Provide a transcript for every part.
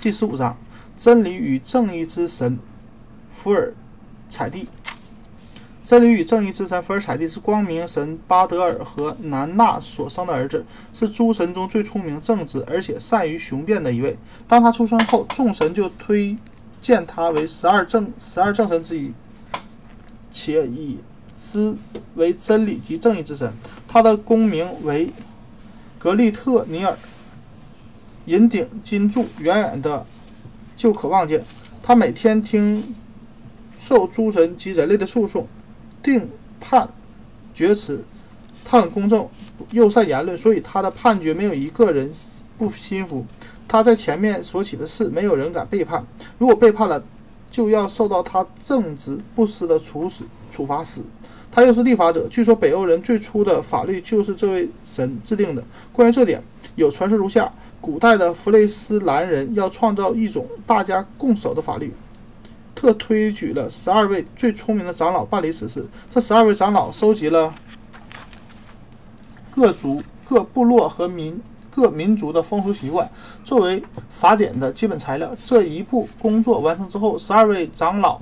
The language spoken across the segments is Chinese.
第十五章，真理与正义之神福尔采蒂。真理与正义之神福尔采蒂是光明神巴德尔和南娜所生的儿子，是诸神中最聪明、正直而且善于雄辩的一位。当他出生后，众神就推荐他为十二正十二正神之一，且以之为真理及正义之神。他的公名为格利特尼尔。银顶金柱，远远的就可望见。他每天听受诸神及人类的诉讼、定判决词。他很公正，又善言论，所以他的判决没有一个人不心服。他在前面所起的事，没有人敢背叛。如果背叛了，就要受到他正直不失的处死处罚死。他又是立法者，据说北欧人最初的法律就是这位神制定的。关于这点，有传说如下。古代的弗雷斯兰人要创造一种大家共守的法律，特推举了十二位最聪明的长老办理此事。这十二位长老收集了各族、各部落和民各民族的风俗习惯，作为法典的基本材料。这一步工作完成之后，十二位长老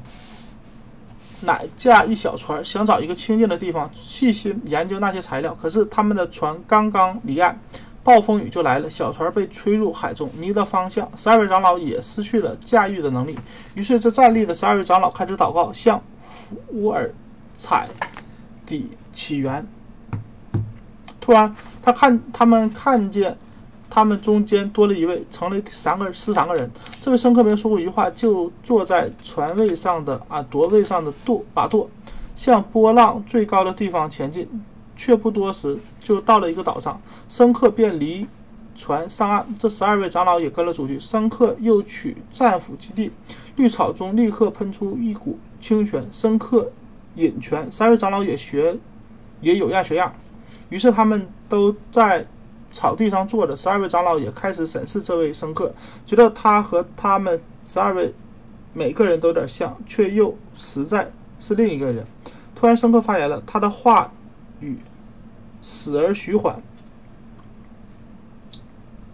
乃驾一小船，想找一个清静的地方，细心研究那些材料。可是他们的船刚刚离岸。暴风雨就来了，小船被吹入海中，迷了方向。十二位长老也失去了驾驭的能力。于是，这站立的十二位长老开始祷告，向福尔采底起源。突然，他看他们看见他们中间多了一位，成了三个十三个人。这位生客没说过一句话，就坐在船位上的啊舵位上的舵把舵，向波浪最高的地方前进。却不多时，就到了一个岛上，生客便离船上岸，这十二位长老也跟了出去。生客又取战斧击地，绿草中立刻喷出一股清泉，生客饮泉，三位长老也学，也有样学样。于是他们都在草地上坐着，十二位长老也开始审视这位生客，觉得他和他们十二位每个人都有点像，却又实在是另一个人。突然，生客发言了，他的话与。死而徐缓，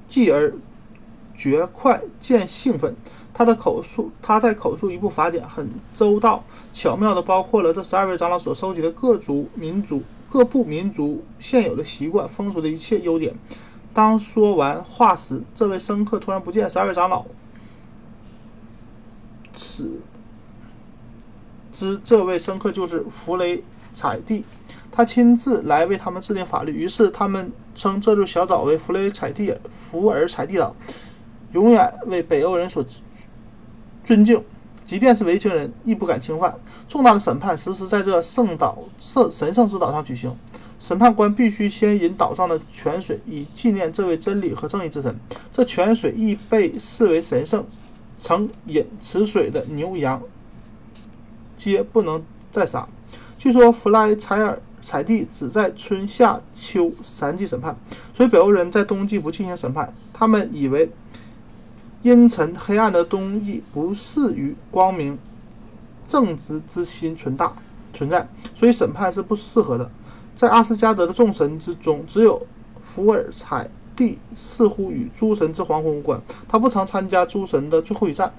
继而绝快，见兴奋。他的口述，他在口述一部法典，很周到、巧妙的包括了这十二位长老所收集的各族民族、各部民族现有的习惯、风俗的一切优点。当说完话时，这位生客突然不见。十二位长老此知这位生客就是弗雷采蒂。他亲自来为他们制定法律，于是他们称这座小岛为弗雷采蒂福尔采蒂岛，永远为北欧人所尊敬，即便是维京人亦不敢侵犯。重大的审判时时在这圣岛圣神圣之岛上举行，审判官必须先饮岛上的泉水，以纪念这位真理和正义之神。这泉水亦被视为神圣，曾饮此水的牛羊皆不能再杀。据说弗莱采尔。采蒂只在春夏秋三季审判，所以北欧人在冬季不进行审判。他们以为阴沉黑暗的冬季不适于光明正直之心存大存在，所以审判是不适合的。在阿斯加德的众神之中，只有福尔采蒂似乎与诸神之黄昏无关。他不曾参加诸神的最后一战。